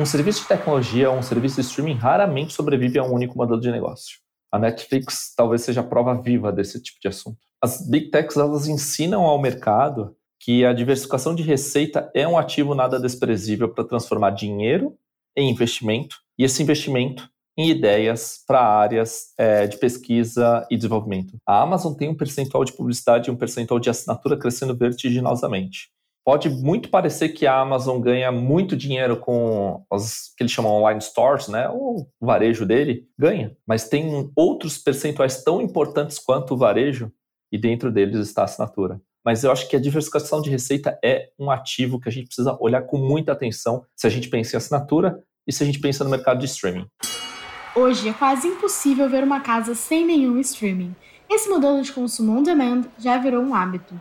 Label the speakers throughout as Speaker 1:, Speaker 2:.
Speaker 1: Um serviço de tecnologia ou um serviço de streaming raramente sobrevive a um único modelo de negócio. A Netflix talvez seja a prova viva desse tipo de assunto. As big techs elas ensinam ao mercado que a diversificação de receita é um ativo nada desprezível para transformar dinheiro em investimento e esse investimento em ideias para áreas é, de pesquisa e desenvolvimento. A Amazon tem um percentual de publicidade e um percentual de assinatura crescendo vertiginosamente. Pode muito parecer que a Amazon ganha muito dinheiro com os que eles chamam online stores, né? O varejo dele ganha, mas tem outros percentuais tão importantes quanto o varejo e dentro deles está a assinatura. Mas eu acho que a diversificação de receita é um ativo que a gente precisa olhar com muita atenção se a gente pensa em assinatura e se a gente pensa no mercado de streaming.
Speaker 2: Hoje é quase impossível ver uma casa sem nenhum streaming. Esse modelo de consumo on demand já virou um hábito.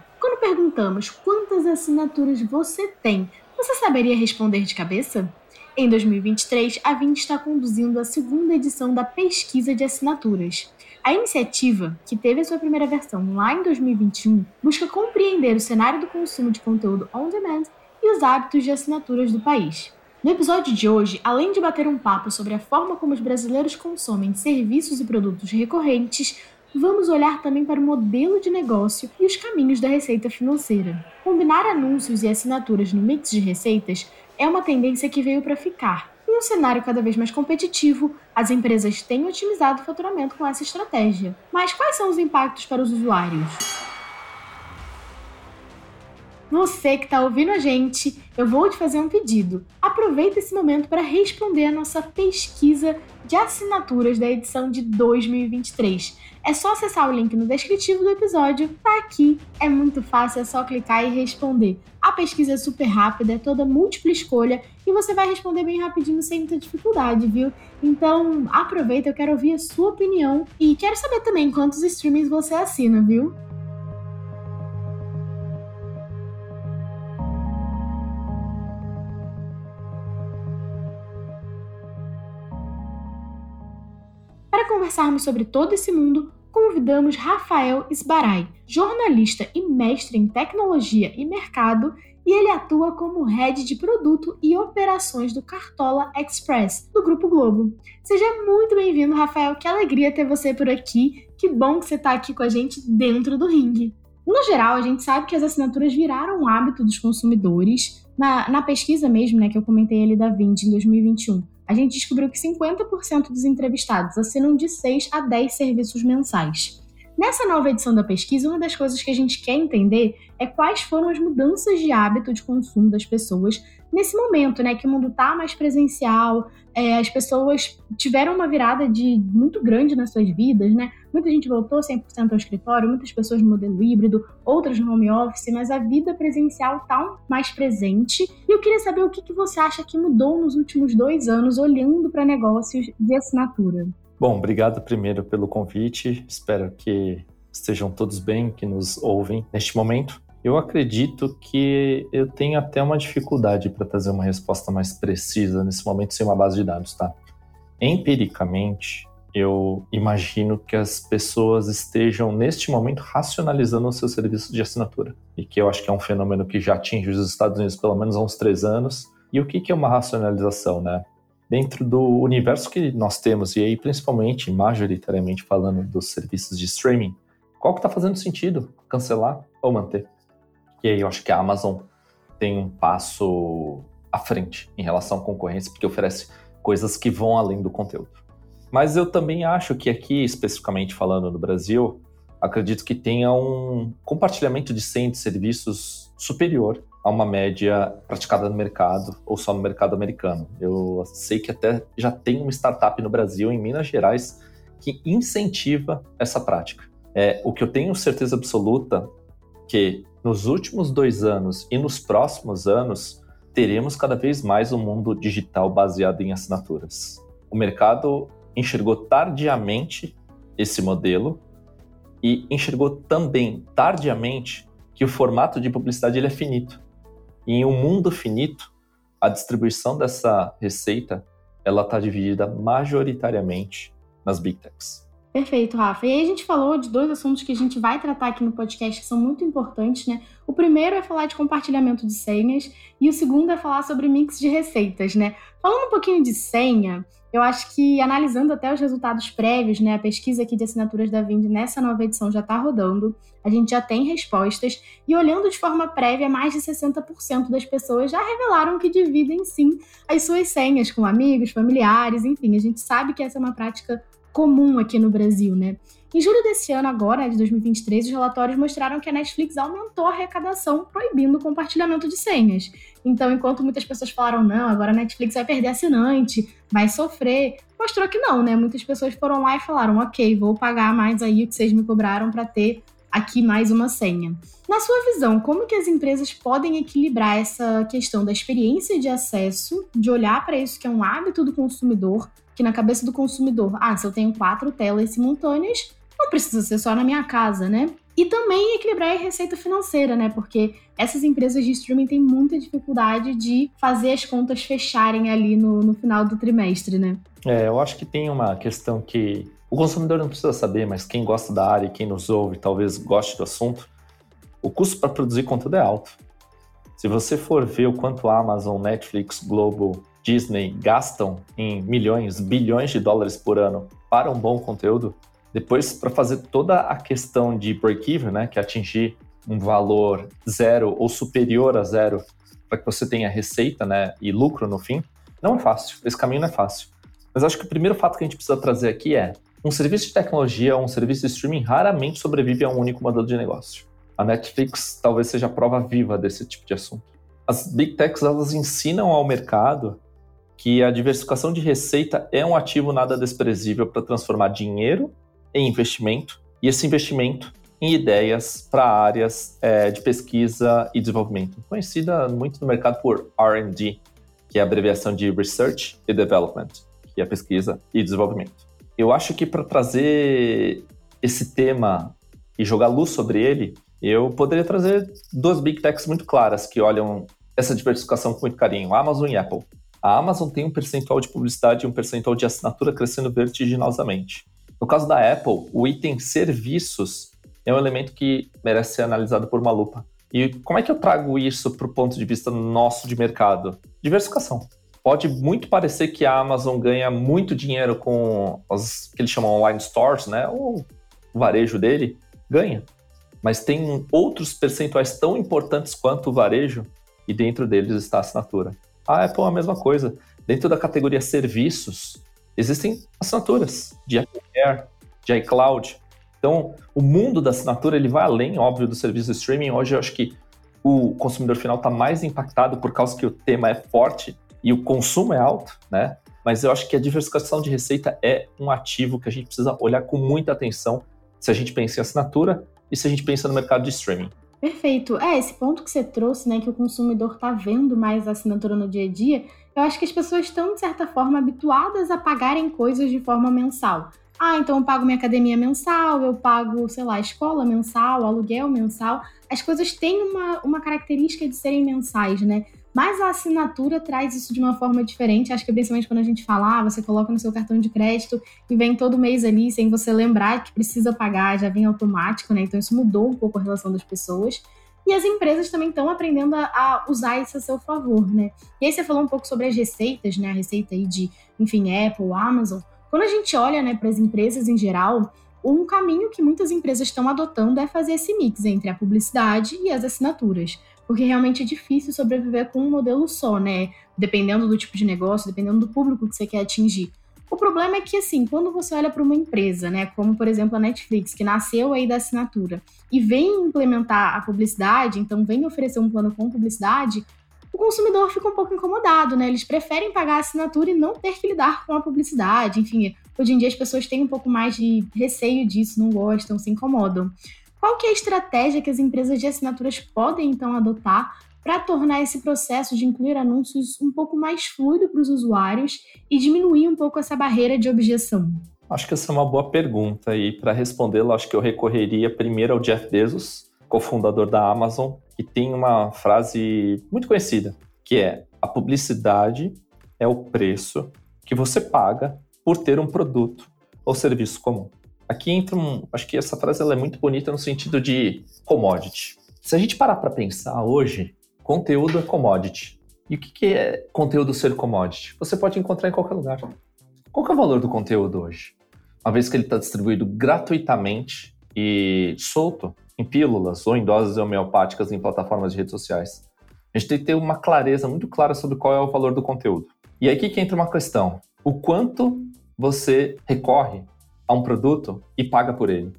Speaker 2: Perguntamos quantas assinaturas você tem, você saberia responder de cabeça? Em 2023, a Vind está conduzindo a segunda edição da Pesquisa de Assinaturas. A iniciativa, que teve a sua primeira versão lá em 2021, busca compreender o cenário do consumo de conteúdo on demand e os hábitos de assinaturas do país. No episódio de hoje, além de bater um papo sobre a forma como os brasileiros consomem serviços e produtos recorrentes, vamos olhar também para o modelo de negócio e os caminhos da receita financeira. Combinar anúncios e assinaturas no mix de receitas é uma tendência que veio para ficar. Em um cenário cada vez mais competitivo, as empresas têm otimizado o faturamento com essa estratégia. Mas quais são os impactos para os usuários? Você que está ouvindo a gente, eu vou te fazer um pedido. Aproveita esse momento para responder a nossa pesquisa de assinaturas da edição de 2023. É só acessar o link no descritivo do episódio, tá aqui. É muito fácil, é só clicar e responder. A pesquisa é super rápida, é toda múltipla escolha e você vai responder bem rapidinho sem muita dificuldade, viu? Então aproveita, eu quero ouvir a sua opinião e quero saber também quantos streamings você assina, viu? Conversarmos sobre todo esse mundo, convidamos Rafael Esbarai, jornalista e mestre em tecnologia e mercado, e ele atua como head de produto e operações do Cartola Express, do Grupo Globo. Seja muito bem-vindo, Rafael. Que alegria ter você por aqui. Que bom que você está aqui com a gente dentro do ringue. No geral, a gente sabe que as assinaturas viraram um hábito dos consumidores. Na, na pesquisa mesmo, né, que eu comentei ali da Vind em 2021, a gente descobriu que 50% dos entrevistados assinam de 6 a 10 serviços mensais. Nessa nova edição da pesquisa, uma das coisas que a gente quer entender é quais foram as mudanças de hábito de consumo das pessoas nesse momento, né, que o mundo está mais presencial, é, as pessoas tiveram uma virada de muito grande nas suas vidas, né? Muita gente voltou 100% ao escritório, muitas pessoas no modelo híbrido, outras no home office, mas a vida presencial está mais presente. E eu queria saber o que, que você acha que mudou nos últimos dois anos olhando para negócios de assinatura.
Speaker 1: Bom, obrigado primeiro pelo convite. Espero que estejam todos bem, que nos ouvem neste momento. Eu acredito que eu tenho até uma dificuldade para trazer uma resposta mais precisa nesse momento sem uma base de dados, tá? Empiricamente, eu imagino que as pessoas estejam neste momento racionalizando os seus serviços de assinatura e que eu acho que é um fenômeno que já atinge os Estados Unidos pelo menos há uns três anos. E o que é uma racionalização, né? Dentro do universo que nós temos, e aí principalmente, majoritariamente falando dos serviços de streaming, qual que está fazendo sentido cancelar ou manter? E aí eu acho que a Amazon tem um passo à frente em relação à concorrência, porque oferece coisas que vão além do conteúdo. Mas eu também acho que aqui, especificamente falando no Brasil, acredito que tenha um compartilhamento de senha de serviços superior a uma média praticada no mercado ou só no mercado americano. Eu sei que até já tem uma startup no Brasil, em Minas Gerais, que incentiva essa prática. É, o que eu tenho certeza absoluta que nos últimos dois anos e nos próximos anos teremos cada vez mais um mundo digital baseado em assinaturas. O mercado enxergou tardiamente esse modelo e enxergou também tardiamente que o formato de publicidade ele é finito. E em um mundo finito, a distribuição dessa receita ela está dividida majoritariamente nas big techs.
Speaker 2: Perfeito, Rafa. E aí a gente falou de dois assuntos que a gente vai tratar aqui no podcast que são muito importantes, né? O primeiro é falar de compartilhamento de senhas e o segundo é falar sobre mix de receitas, né? Falando um pouquinho de senha, eu acho que analisando até os resultados prévios, né, a pesquisa aqui de assinaturas da Vind nessa nova edição já está rodando, a gente já tem respostas e olhando de forma prévia, mais de 60% das pessoas já revelaram que dividem sim as suas senhas com amigos, familiares, enfim, a gente sabe que essa é uma prática comum aqui no Brasil, né? Em julho desse ano, agora, de 2023, os relatórios mostraram que a Netflix aumentou a arrecadação proibindo o compartilhamento de senhas. Então, enquanto muitas pessoas falaram, não, agora a Netflix vai perder assinante, vai sofrer, mostrou que não, né? Muitas pessoas foram lá e falaram, ok, vou pagar mais aí o que vocês me cobraram para ter aqui mais uma senha. Na sua visão, como que as empresas podem equilibrar essa questão da experiência de acesso, de olhar para isso que é um hábito do consumidor, que na cabeça do consumidor, ah, se eu tenho quatro telas simultâneas, não precisa ser só na minha casa, né? E também equilibrar a receita financeira, né? Porque essas empresas de streaming têm muita dificuldade de fazer as contas fecharem ali no, no final do trimestre, né?
Speaker 1: É, eu acho que tem uma questão que o consumidor não precisa saber, mas quem gosta da área quem nos ouve talvez goste do assunto. O custo para produzir conteúdo é alto. Se você for ver o quanto a Amazon, Netflix, Globo, Disney gastam em milhões, bilhões de dólares por ano para um bom conteúdo, depois, para fazer toda a questão de break-even, né, que é atingir um valor zero ou superior a zero, para que você tenha receita né, e lucro no fim, não é fácil. Esse caminho não é fácil. Mas acho que o primeiro fato que a gente precisa trazer aqui é: um serviço de tecnologia, um serviço de streaming raramente sobrevive a um único modelo de negócio. A Netflix talvez seja a prova viva desse tipo de assunto. As big techs elas ensinam ao mercado que a diversificação de receita é um ativo nada desprezível para transformar dinheiro em investimento e esse investimento em ideias para áreas é, de pesquisa e desenvolvimento, conhecida muito no mercado por R&D, que é a abreviação de Research e Development, que é pesquisa e desenvolvimento. Eu acho que para trazer esse tema e jogar luz sobre ele, eu poderia trazer duas big techs muito claras que olham essa diversificação com muito carinho, Amazon e Apple. A Amazon tem um percentual de publicidade e um percentual de assinatura crescendo vertiginosamente. No caso da Apple, o item serviços é um elemento que merece ser analisado por uma lupa. E como é que eu trago isso para o ponto de vista nosso de mercado? Diversificação. Pode muito parecer que a Amazon ganha muito dinheiro com os que eles chamam online stores, né? O varejo dele ganha. Mas tem outros percentuais tão importantes quanto o varejo e dentro deles está a assinatura. A Apple é a mesma coisa. Dentro da categoria serviços, existem assinaturas de Apple Care, de iCloud. Então, o mundo da assinatura ele vai além, óbvio, do serviço de streaming. Hoje eu acho que o consumidor final está mais impactado por causa que o tema é forte e o consumo é alto, né? Mas eu acho que a diversificação de receita é um ativo que a gente precisa olhar com muita atenção se a gente pensa em assinatura e se a gente pensa no mercado de streaming.
Speaker 2: Perfeito. É, esse ponto que você trouxe, né, que o consumidor está vendo mais a assinatura no dia a dia, eu acho que as pessoas estão, de certa forma, habituadas a pagarem coisas de forma mensal. Ah, então eu pago minha academia mensal, eu pago, sei lá, escola mensal, aluguel mensal. As coisas têm uma, uma característica de serem mensais, né? Mas a assinatura traz isso de uma forma diferente. Acho que principalmente quando a gente fala, ah, você coloca no seu cartão de crédito e vem todo mês ali sem você lembrar que precisa pagar, já vem automático, né? Então isso mudou um pouco a relação das pessoas. E as empresas também estão aprendendo a, a, usar isso a seu favor, né? E aí você falou um pouco sobre as receitas, né? A receita aí de, enfim, Apple, Amazon. Quando a gente olha, né, para as empresas em geral, um caminho que muitas empresas estão adotando é fazer esse mix entre a publicidade e as assinaturas porque realmente é difícil sobreviver com um modelo só, né? Dependendo do tipo de negócio, dependendo do público que você quer atingir. O problema é que, assim, quando você olha para uma empresa, né, como por exemplo a Netflix, que nasceu aí da assinatura, e vem implementar a publicidade, então vem oferecer um plano com publicidade, o consumidor fica um pouco incomodado, né? Eles preferem pagar a assinatura e não ter que lidar com a publicidade. Enfim, hoje em dia as pessoas têm um pouco mais de receio disso, não gostam, se incomodam. Qual que é a estratégia que as empresas de assinaturas podem então adotar para tornar esse processo de incluir anúncios um pouco mais fluido para os usuários e diminuir um pouco essa barreira de objeção?
Speaker 1: Acho que essa é uma boa pergunta e para respondê-la, acho que eu recorreria primeiro ao Jeff Bezos, cofundador da Amazon, que tem uma frase muito conhecida, que é: a publicidade é o preço que você paga por ter um produto ou serviço comum. Aqui entra um. Acho que essa frase ela é muito bonita no sentido de commodity. Se a gente parar para pensar hoje, conteúdo é commodity. E o que, que é conteúdo ser commodity? Você pode encontrar em qualquer lugar. Qual é o valor do conteúdo hoje? Uma vez que ele está distribuído gratuitamente e solto em pílulas ou em doses homeopáticas em plataformas de redes sociais. A gente tem que ter uma clareza muito clara sobre qual é o valor do conteúdo. E aí que entra uma questão: o quanto você recorre a um produto e paga por ele?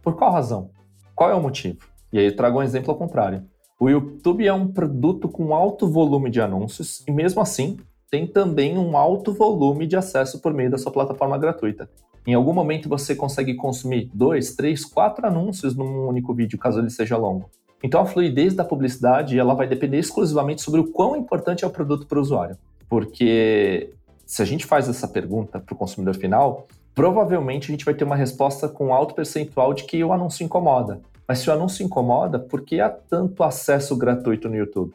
Speaker 1: Por qual razão? Qual é o motivo? E aí eu trago um exemplo ao contrário. O YouTube é um produto com alto volume de anúncios e mesmo assim tem também um alto volume de acesso por meio da sua plataforma gratuita. Em algum momento você consegue consumir dois, três, quatro anúncios num único vídeo, caso ele seja longo. Então a fluidez da publicidade ela vai depender exclusivamente sobre o quão importante é o produto para o usuário. Porque se a gente faz essa pergunta para o consumidor final, provavelmente a gente vai ter uma resposta com alto percentual de que o anúncio incomoda. Mas se o anúncio incomoda, por que há tanto acesso gratuito no YouTube?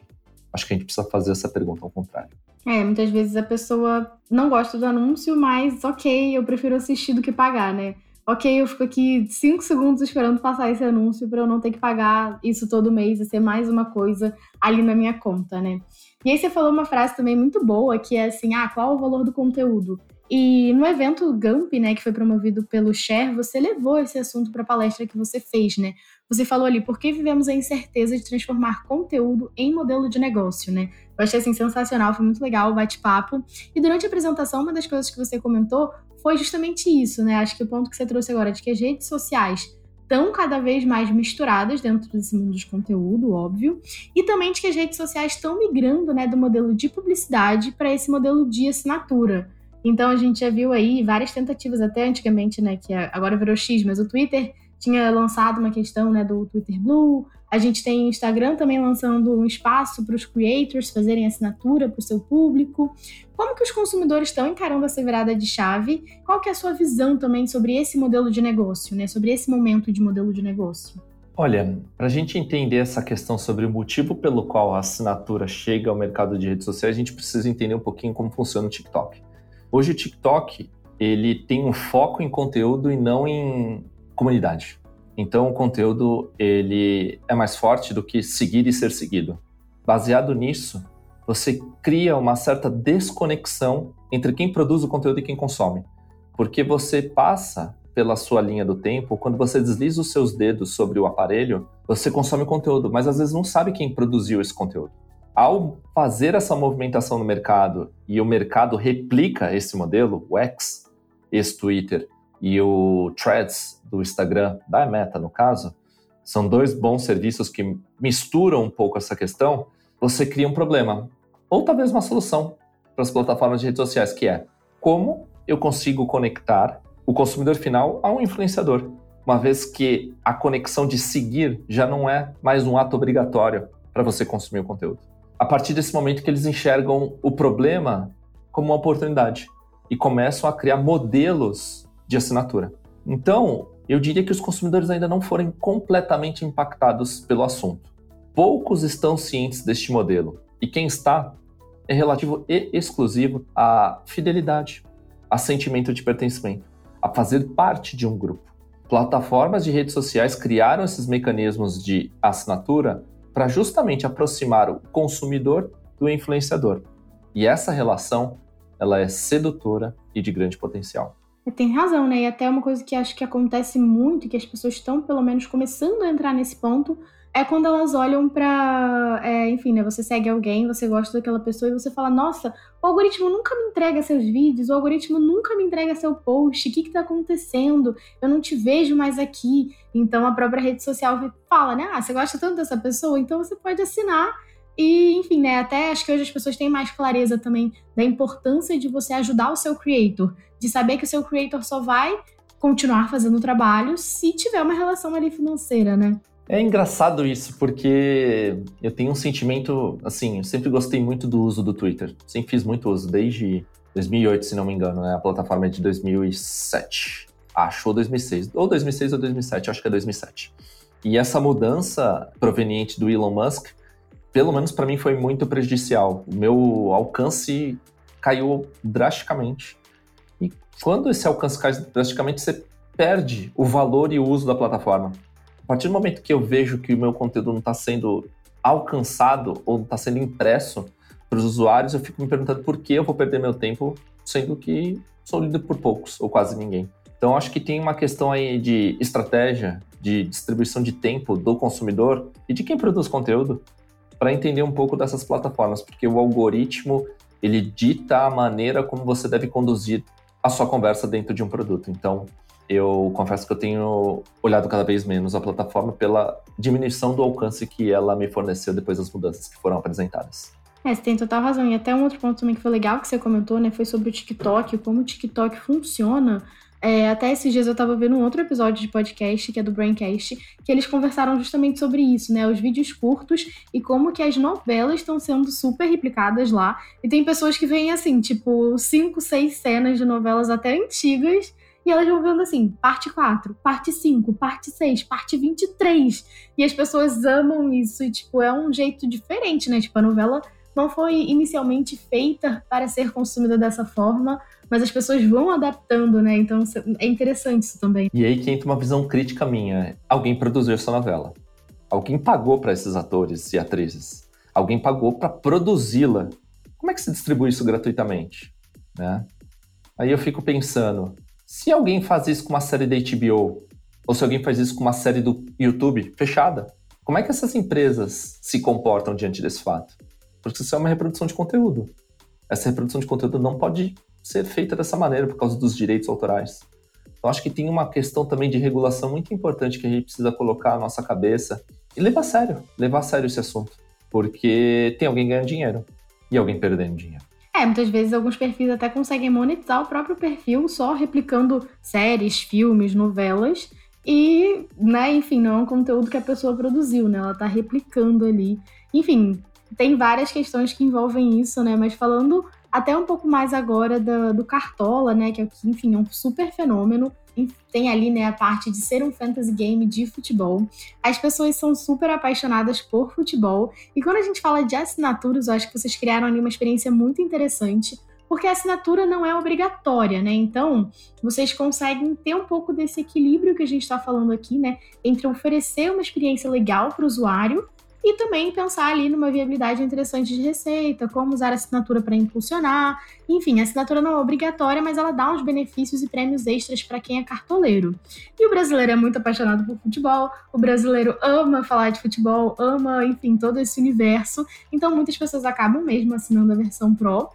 Speaker 1: Acho que a gente precisa fazer essa pergunta ao contrário.
Speaker 2: É, muitas vezes a pessoa não gosta do anúncio, mas ok, eu prefiro assistir do que pagar, né? Ok, eu fico aqui cinco segundos esperando passar esse anúncio para eu não ter que pagar isso todo mês e ser mais uma coisa ali na minha conta, né? E aí você falou uma frase também muito boa, que é assim, ah, qual o valor do conteúdo? E no evento Gump, né, que foi promovido pelo Share, você levou esse assunto para a palestra que você fez, né? Você falou ali, por que vivemos a incerteza de transformar conteúdo em modelo de negócio, né? Eu achei assim sensacional, foi muito legal o bate-papo. E durante a apresentação, uma das coisas que você comentou foi justamente isso, né? Acho que o ponto que você trouxe agora de que as redes sociais estão cada vez mais misturadas dentro desse mundo de conteúdo, óbvio, e também de que as redes sociais estão migrando, né, do modelo de publicidade para esse modelo de assinatura. Então a gente já viu aí várias tentativas até antigamente, né, que agora virou X, mas o Twitter tinha lançado uma questão né, do Twitter Blue. A gente tem o Instagram também lançando um espaço para os creators fazerem assinatura para o seu público. Como que os consumidores estão encarando essa virada de chave? Qual que é a sua visão também sobre esse modelo de negócio, né? sobre esse momento de modelo de negócio?
Speaker 1: Olha, para a gente entender essa questão sobre o motivo pelo qual a assinatura chega ao mercado de redes sociais, a gente precisa entender um pouquinho como funciona o TikTok. Hoje o TikTok ele tem um foco em conteúdo e não em comunidade. Então o conteúdo ele é mais forte do que seguir e ser seguido. Baseado nisso, você cria uma certa desconexão entre quem produz o conteúdo e quem consome. Porque você passa pela sua linha do tempo, quando você desliza os seus dedos sobre o aparelho, você consome conteúdo, mas às vezes não sabe quem produziu esse conteúdo. Ao fazer essa movimentação no mercado e o mercado replica esse modelo, o X, esse Twitter, e o Threads do Instagram, da Meta no caso, são dois bons serviços que misturam um pouco essa questão, você cria um problema. Ou talvez uma solução para as plataformas de redes sociais, que é como eu consigo conectar o consumidor final a um influenciador, uma vez que a conexão de seguir já não é mais um ato obrigatório para você consumir o conteúdo. A partir desse momento que eles enxergam o problema como uma oportunidade e começam a criar modelos de assinatura. Então, eu diria que os consumidores ainda não foram completamente impactados pelo assunto. Poucos estão cientes deste modelo, e quem está é relativo e exclusivo à fidelidade, a sentimento de pertencimento, a fazer parte de um grupo. Plataformas de redes sociais criaram esses mecanismos de assinatura para justamente aproximar o consumidor do influenciador. E essa relação, ela é sedutora e de grande potencial.
Speaker 2: Tem razão, né? E até uma coisa que acho que acontece muito, que as pessoas estão pelo menos começando a entrar nesse ponto, é quando elas olham pra. É, enfim, né? Você segue alguém, você gosta daquela pessoa e você fala: Nossa, o algoritmo nunca me entrega seus vídeos, o algoritmo nunca me entrega seu post, o que que tá acontecendo? Eu não te vejo mais aqui. Então a própria rede social fala, né? Ah, você gosta tanto dessa pessoa, então você pode assinar e, enfim, né, até acho que hoje as pessoas têm mais clareza também da importância de você ajudar o seu creator, de saber que o seu creator só vai continuar fazendo o trabalho se tiver uma relação ali financeira, né?
Speaker 1: É engraçado isso, porque eu tenho um sentimento, assim, eu sempre gostei muito do uso do Twitter. Sempre fiz muito uso, desde 2008, se não me engano, né? A plataforma é de 2007. Acho, ou 2006. Ou 2006 ou 2007, acho que é 2007. E essa mudança proveniente do Elon Musk pelo menos para mim, foi muito prejudicial. O meu alcance caiu drasticamente. E quando esse alcance cai drasticamente, você perde o valor e o uso da plataforma. Partir do momento que eu vejo que o meu conteúdo não está sendo alcançado ou está sendo impresso para os usuários, eu fico me perguntando por que eu vou perder meu tempo, sendo que sou lido por poucos ou quase ninguém. Então, acho que tem uma questão aí de estratégia, de distribuição de tempo do consumidor e de quem produz conteúdo para entender um pouco dessas plataformas, porque o algoritmo ele dita a maneira como você deve conduzir a sua conversa dentro de um produto. Então, eu confesso que eu tenho olhado cada vez menos a plataforma pela diminuição do alcance que ela me forneceu depois das mudanças que foram apresentadas.
Speaker 2: É, você tem total razão. E até um outro ponto também que foi legal que você comentou, né, foi sobre o TikTok, como o TikTok funciona. É, até esses dias eu tava vendo um outro episódio de podcast, que é do Braincast, que eles conversaram justamente sobre isso, né? Os vídeos curtos e como que as novelas estão sendo super replicadas lá. E tem pessoas que veem assim, tipo, cinco, seis cenas de novelas até antigas e elas vão vendo assim, parte 4, parte 5, parte 6, parte 23. E as pessoas amam isso e, tipo, é um jeito diferente, né? Tipo, a novela não foi inicialmente feita para ser consumida dessa forma, mas as pessoas vão adaptando, né? Então é interessante isso também.
Speaker 1: E aí que entra uma visão crítica minha. Alguém produziu essa novela. Alguém pagou para esses atores e atrizes. Alguém pagou para produzi-la. Como é que se distribui isso gratuitamente? Né? Aí eu fico pensando, se alguém faz isso com uma série da HBO, ou se alguém faz isso com uma série do YouTube fechada, como é que essas empresas se comportam diante desse fato? Porque isso é uma reprodução de conteúdo. Essa reprodução de conteúdo não pode ser feita dessa maneira por causa dos direitos autorais. Então, acho que tem uma questão também de regulação muito importante que a gente precisa colocar na nossa cabeça e levar a sério, levar a sério esse assunto. Porque tem alguém ganhando dinheiro e alguém perdendo dinheiro.
Speaker 2: É, muitas vezes alguns perfis até conseguem monetizar o próprio perfil só replicando séries, filmes, novelas. E, né, enfim, não é um conteúdo que a pessoa produziu, né? Ela tá replicando ali. Enfim, tem várias questões que envolvem isso, né? Mas falando até um pouco mais agora do, do Cartola, né? Que, enfim, é um super fenômeno. Tem ali, né, a parte de ser um fantasy game de futebol. As pessoas são super apaixonadas por futebol. E quando a gente fala de assinaturas, eu acho que vocês criaram ali uma experiência muito interessante porque a assinatura não é obrigatória, né? Então, vocês conseguem ter um pouco desse equilíbrio que a gente está falando aqui, né? Entre oferecer uma experiência legal para o usuário e também pensar ali numa viabilidade interessante de receita, como usar a assinatura para impulsionar. Enfim, a assinatura não é obrigatória, mas ela dá uns benefícios e prêmios extras para quem é cartoleiro. E o brasileiro é muito apaixonado por futebol, o brasileiro ama falar de futebol, ama, enfim, todo esse universo. Então muitas pessoas acabam mesmo assinando a versão Pro.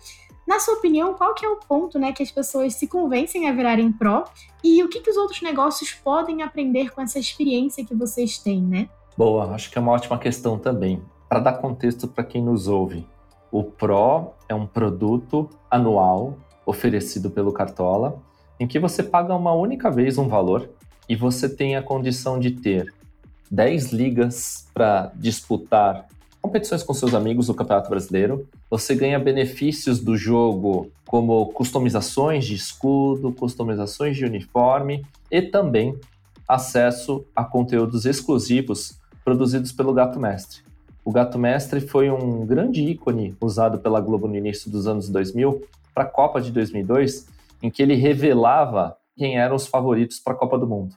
Speaker 2: Na sua opinião, qual que é o ponto né, que as pessoas se convencem a virarem Pro? E o que, que os outros negócios podem aprender com essa experiência que vocês têm, né?
Speaker 1: Boa, acho que é uma ótima questão também. Para dar contexto para quem nos ouve, o Pro é um produto anual oferecido pelo Cartola, em que você paga uma única vez um valor e você tem a condição de ter 10 ligas para disputar competições com seus amigos do Campeonato Brasileiro. Você ganha benefícios do jogo, como customizações de escudo, customizações de uniforme e também acesso a conteúdos exclusivos produzidos pelo Gato Mestre. O Gato Mestre foi um grande ícone usado pela Globo no início dos anos 2000 para a Copa de 2002, em que ele revelava quem eram os favoritos para a Copa do Mundo.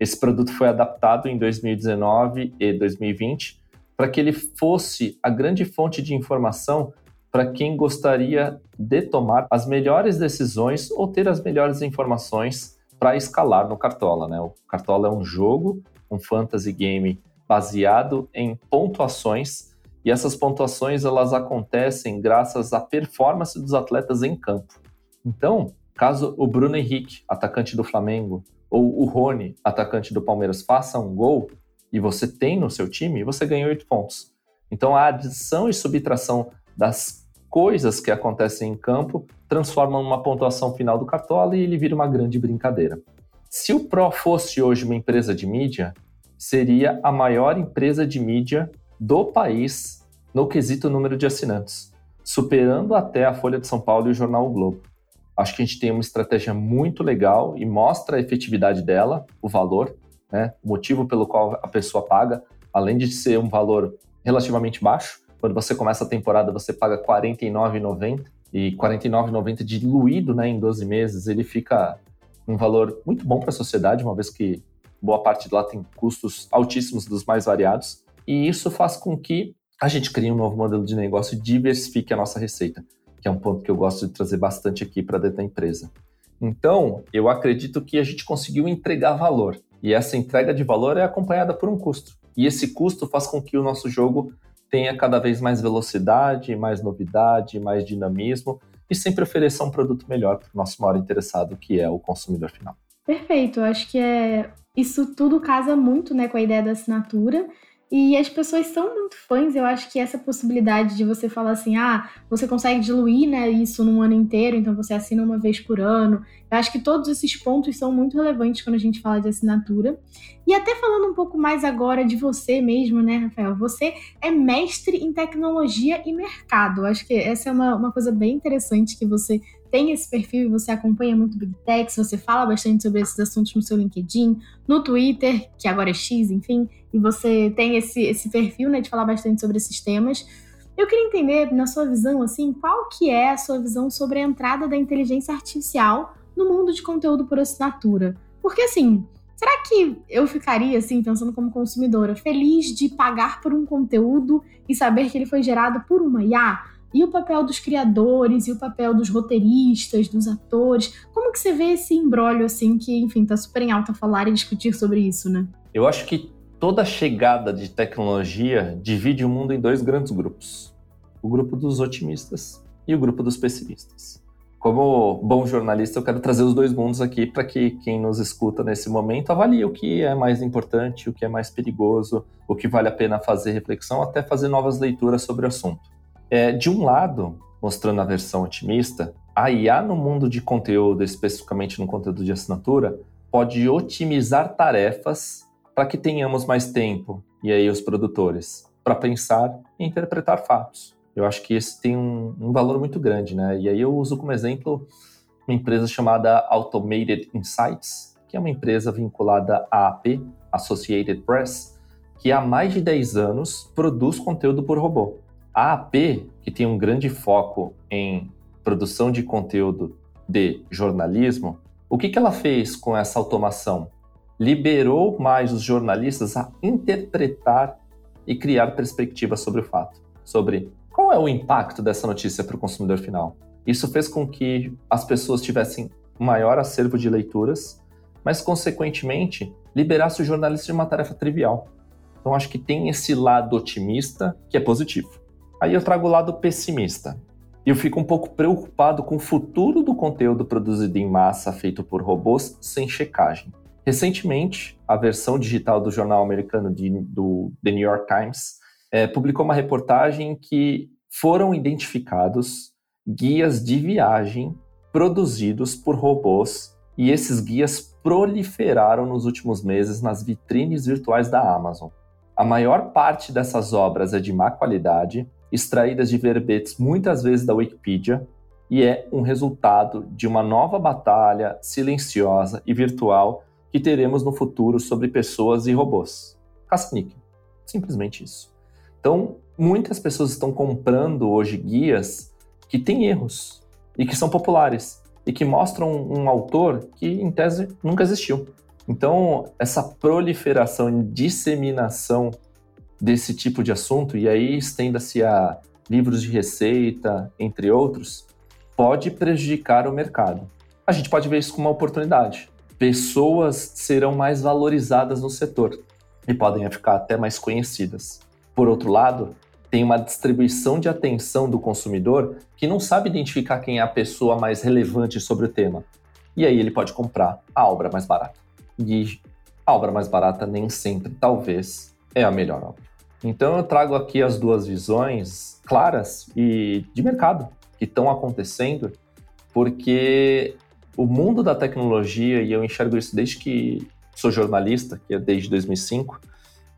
Speaker 1: Esse produto foi adaptado em 2019 e 2020 para que ele fosse a grande fonte de informação para quem gostaria de tomar as melhores decisões ou ter as melhores informações para escalar no Cartola. Né? O Cartola é um jogo, um fantasy game baseado em pontuações e essas pontuações elas acontecem graças à performance dos atletas em campo. Então, caso o Bruno Henrique, atacante do Flamengo, ou o Rony, atacante do Palmeiras, faça um gol e você tem no seu time, você ganha oito pontos. Então, a adição e subtração das coisas que acontecem em campo transformam numa pontuação final do Cartola e ele vira uma grande brincadeira. Se o Pro fosse hoje uma empresa de mídia, seria a maior empresa de mídia do país no quesito número de assinantes, superando até a Folha de São Paulo e o jornal o Globo. Acho que a gente tem uma estratégia muito legal e mostra a efetividade dela, o valor, né, o motivo pelo qual a pessoa paga, além de ser um valor relativamente baixo. Quando você começa a temporada, você paga R$ 49,90 e R$ 49,90 diluído né, em 12 meses, ele fica um valor muito bom para a sociedade, uma vez que boa parte de lá tem custos altíssimos dos mais variados, e isso faz com que a gente crie um novo modelo de negócio e diversifique a nossa receita, que é um ponto que eu gosto de trazer bastante aqui para dentro da empresa. Então, eu acredito que a gente conseguiu entregar valor, e essa entrega de valor é acompanhada por um custo. E esse custo faz com que o nosso jogo tenha cada vez mais velocidade, mais novidade, mais dinamismo e sempre ofereça um produto melhor para o nosso maior interessado, que é o consumidor final.
Speaker 2: Perfeito, acho que é isso tudo casa muito né, com a ideia da assinatura e as pessoas são muito fãs, eu acho que essa possibilidade de você falar assim, ah, você consegue diluir né, isso num ano inteiro, então você assina uma vez por ano. Eu acho que todos esses pontos são muito relevantes quando a gente fala de assinatura. E até falando um pouco mais agora de você mesmo, né, Rafael? Você é mestre em tecnologia e mercado. Eu acho que essa é uma, uma coisa bem interessante que você tem esse perfil e você acompanha muito Big Techs, você fala bastante sobre esses assuntos no seu LinkedIn, no Twitter, que agora é X, enfim, e você tem esse, esse perfil né, de falar bastante sobre esses temas. Eu queria entender, na sua visão, assim, qual que é a sua visão sobre a entrada da inteligência artificial no mundo de conteúdo por assinatura? Porque, assim, será que eu ficaria, assim, pensando como consumidora, feliz de pagar por um conteúdo e saber que ele foi gerado por uma IA? E o papel dos criadores, e o papel dos roteiristas, dos atores. Como que você vê esse embrólio, assim, que, enfim, tá super em alta falar e discutir sobre isso, né?
Speaker 1: Eu acho que toda chegada de tecnologia divide o mundo em dois grandes grupos. O grupo dos otimistas e o grupo dos pessimistas. Como bom jornalista, eu quero trazer os dois mundos aqui para que quem nos escuta nesse momento avalie o que é mais importante, o que é mais perigoso, o que vale a pena fazer reflexão, até fazer novas leituras sobre o assunto. É, de um lado, mostrando a versão otimista, a IA no mundo de conteúdo, especificamente no conteúdo de assinatura, pode otimizar tarefas para que tenhamos mais tempo, e aí os produtores, para pensar e interpretar fatos. Eu acho que esse tem um, um, valor muito grande, né? E aí eu uso como exemplo uma empresa chamada Automated Insights, que é uma empresa vinculada à AP, Associated Press, que há mais de 10 anos produz conteúdo por robô. A AP, que tem um grande foco em produção de conteúdo de jornalismo, o que, que ela fez com essa automação? Liberou mais os jornalistas a interpretar e criar perspectivas sobre o fato, sobre qual é o impacto dessa notícia para o consumidor final. Isso fez com que as pessoas tivessem maior acervo de leituras, mas, consequentemente, liberasse o jornalista de uma tarefa trivial. Então, acho que tem esse lado otimista que é positivo. Aí eu trago o lado pessimista. Eu fico um pouco preocupado com o futuro do conteúdo produzido em massa feito por robôs sem checagem. Recentemente, a versão digital do jornal americano de, do The New York Times é, publicou uma reportagem que foram identificados guias de viagem produzidos por robôs e esses guias proliferaram nos últimos meses nas vitrines virtuais da Amazon. A maior parte dessas obras é de má qualidade extraídas de verbetes muitas vezes da Wikipedia, e é um resultado de uma nova batalha silenciosa e virtual que teremos no futuro sobre pessoas e robôs. Caça-níquel. Simplesmente isso. Então, muitas pessoas estão comprando hoje guias que têm erros e que são populares e que mostram um autor que, em tese, nunca existiu. Então, essa proliferação e disseminação desse tipo de assunto, e aí estenda-se a livros de receita, entre outros, pode prejudicar o mercado. A gente pode ver isso como uma oportunidade. Pessoas serão mais valorizadas no setor e podem ficar até mais conhecidas. Por outro lado, tem uma distribuição de atenção do consumidor que não sabe identificar quem é a pessoa mais relevante sobre o tema. E aí ele pode comprar a obra mais barata. E a obra mais barata nem sempre, talvez, é a melhor obra. Então eu trago aqui as duas visões claras e de mercado que estão acontecendo, porque o mundo da tecnologia, e eu enxergo isso desde que sou jornalista, que é desde 2005,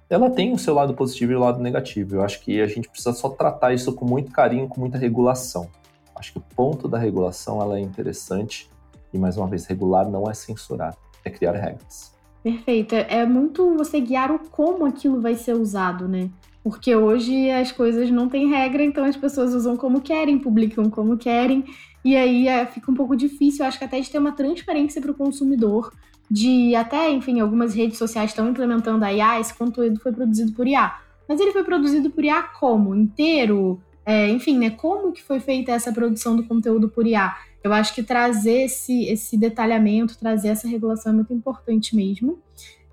Speaker 1: ela tem o seu lado positivo e o lado negativo. Eu acho que a gente precisa só tratar isso com muito carinho, com muita regulação. Acho que o ponto da regulação ela é interessante e mais uma vez regular não é censurar, é criar regras.
Speaker 2: Perfeito. É muito você guiar o como aquilo vai ser usado, né? Porque hoje as coisas não têm regra, então as pessoas usam como querem, publicam como querem, e aí é, fica um pouco difícil, acho que até de ter uma transparência para o consumidor, de até, enfim, algumas redes sociais estão implementando a IA, esse conteúdo foi produzido por IA. Mas ele foi produzido por IA como? Inteiro? É, enfim, né? Como que foi feita essa produção do conteúdo por IA? Eu acho que trazer esse, esse detalhamento, trazer essa regulação é muito importante mesmo.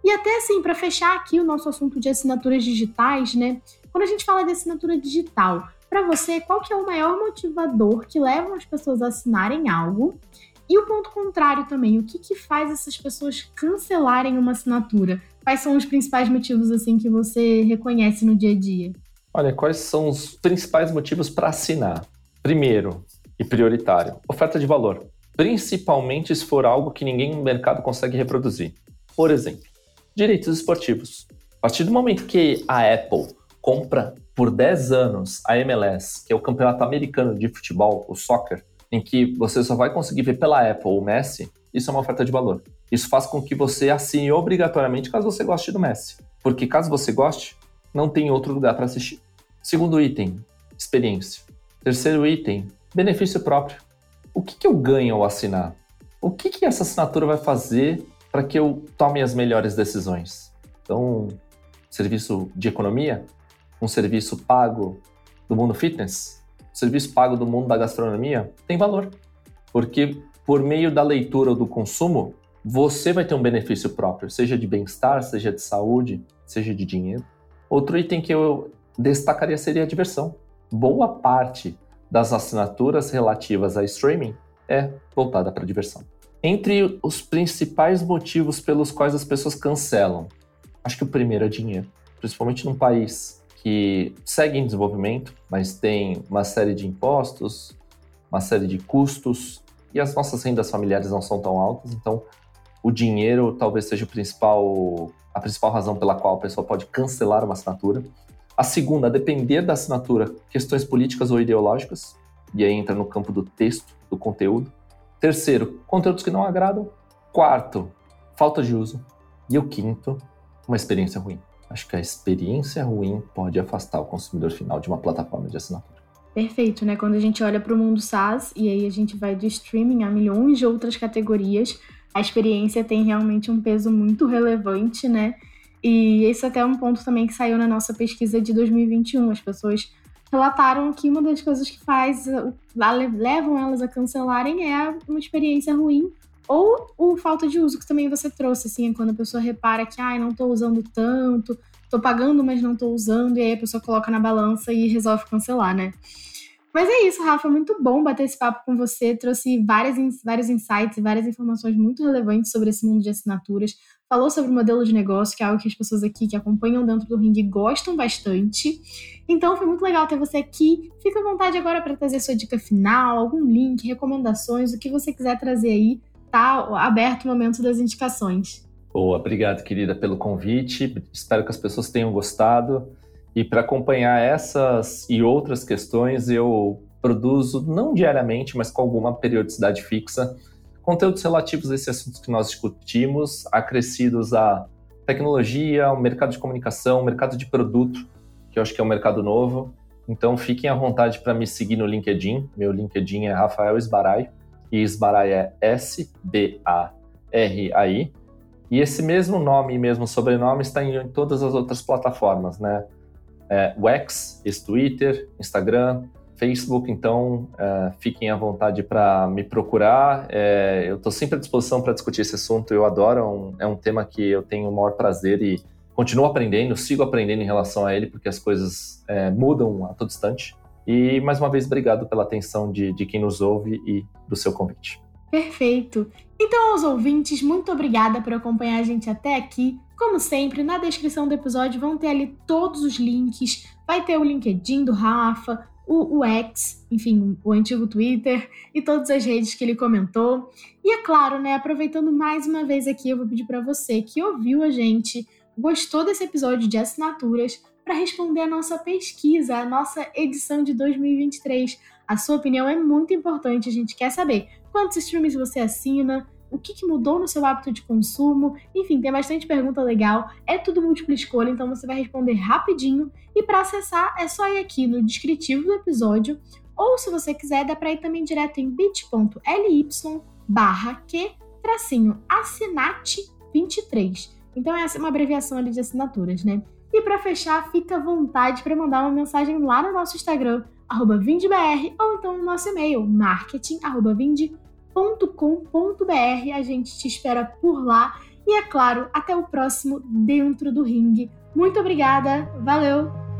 Speaker 2: E até assim, para fechar aqui o nosso assunto de assinaturas digitais, né? Quando a gente fala de assinatura digital, para você, qual que é o maior motivador que leva as pessoas a assinarem algo? E o ponto contrário também, o que, que faz essas pessoas cancelarem uma assinatura? Quais são os principais motivos assim que você reconhece no dia a dia?
Speaker 1: Olha, quais são os principais motivos para assinar? Primeiro, e prioritário, oferta de valor, principalmente se for algo que ninguém no mercado consegue reproduzir. Por exemplo, direitos esportivos. A partir do momento que a Apple compra por 10 anos a MLS, que é o campeonato americano de futebol, o soccer, em que você só vai conseguir ver pela Apple o Messi, isso é uma oferta de valor. Isso faz com que você assine obrigatoriamente caso você goste do Messi. Porque caso você goste, não tem outro lugar para assistir. Segundo item, experiência. Terceiro item, benefício próprio. O que, que eu ganho ao assinar? O que, que essa assinatura vai fazer para que eu tome as melhores decisões? Então, serviço de economia, um serviço pago do mundo fitness, um serviço pago do mundo da gastronomia, tem valor. Porque por meio da leitura ou do consumo, você vai ter um benefício próprio, seja de bem-estar, seja de saúde, seja de dinheiro. Outro item que eu destacaria seria a diversão. Boa parte das assinaturas relativas a streaming é voltada para diversão. Entre os principais motivos pelos quais as pessoas cancelam, acho que o primeiro é dinheiro, principalmente num país que segue em desenvolvimento, mas tem uma série de impostos, uma série de custos e as nossas rendas familiares não são tão altas, então o dinheiro talvez seja principal, a principal razão pela qual a pessoa pode cancelar uma assinatura. A segunda, a depender da assinatura, questões políticas ou ideológicas, e aí entra no campo do texto, do conteúdo. Terceiro, conteúdos que não agradam. Quarto, falta de uso. E o quinto, uma experiência ruim. Acho que a experiência ruim pode afastar o consumidor final de uma plataforma de assinatura.
Speaker 2: Perfeito, né? Quando a gente olha para o mundo SaaS e aí a gente vai do streaming a milhões de outras categorias, a experiência tem realmente um peso muito relevante, né? E esse até é um ponto também que saiu na nossa pesquisa de 2021. As pessoas relataram que uma das coisas que faz levam elas a cancelarem é uma experiência ruim ou o falta de uso que também você trouxe, assim, quando a pessoa repara que, ai, ah, não tô usando tanto, tô pagando, mas não tô usando, e aí a pessoa coloca na balança e resolve cancelar, né? Mas é isso, Rafa, muito bom bater esse papo com você. Trouxe várias, vários insights e várias informações muito relevantes sobre esse mundo de assinaturas. Falou sobre o modelo de negócio, que é algo que as pessoas aqui que acompanham dentro do ring gostam bastante. Então foi muito legal ter você aqui. Fica à vontade agora para trazer sua dica final, algum link, recomendações, o que você quiser trazer aí. Tá aberto o momento das indicações.
Speaker 1: Boa, obrigado, querida, pelo convite. Espero que as pessoas tenham gostado. E para acompanhar essas e outras questões, eu produzo, não diariamente, mas com alguma periodicidade fixa, conteúdos relativos a esses assuntos que nós discutimos, acrescidos à tecnologia, ao mercado de comunicação, ao mercado de produto, que eu acho que é um mercado novo. Então fiquem à vontade para me seguir no LinkedIn. Meu LinkedIn é Rafael Esbarai, e Esbarai é S-B-A-R-A-I. E esse mesmo nome e mesmo sobrenome está em todas as outras plataformas, né? é, Wax, Twitter, Instagram, Facebook, então é, fiquem à vontade para me procurar. É, eu estou sempre à disposição para discutir esse assunto, eu adoro, é um, é um tema que eu tenho o maior prazer e continuo aprendendo, sigo aprendendo em relação a ele, porque as coisas é, mudam a todo instante. E mais uma vez, obrigado pela atenção de, de quem nos ouve e do seu convite.
Speaker 2: Perfeito. Então, aos ouvintes, muito obrigada por acompanhar a gente até aqui. Como sempre, na descrição do episódio vão ter ali todos os links. Vai ter o LinkedIn do Rafa, o, o X, enfim, o antigo Twitter e todas as redes que ele comentou. E é claro, né, aproveitando mais uma vez aqui, eu vou pedir para você que ouviu a gente, gostou desse episódio de assinaturas, para responder a nossa pesquisa, a nossa edição de 2023. A sua opinião é muito importante, a gente quer saber quantos streams você assina, o que, que mudou no seu hábito de consumo. Enfim, tem bastante pergunta legal. É tudo múltipla escolha, então você vai responder rapidinho. E para acessar, é só ir aqui no descritivo do episódio. Ou se você quiser, dá para ir também direto em bit.ly barra que tracinho assinate 23. Então é uma abreviação ali de assinaturas, né? E para fechar, fica à vontade para mandar uma mensagem lá no nosso Instagram, vindbr, ou então no nosso e-mail, marketing.vind.com.br. A gente te espera por lá. E é claro, até o próximo Dentro do Ringue. Muito obrigada, valeu!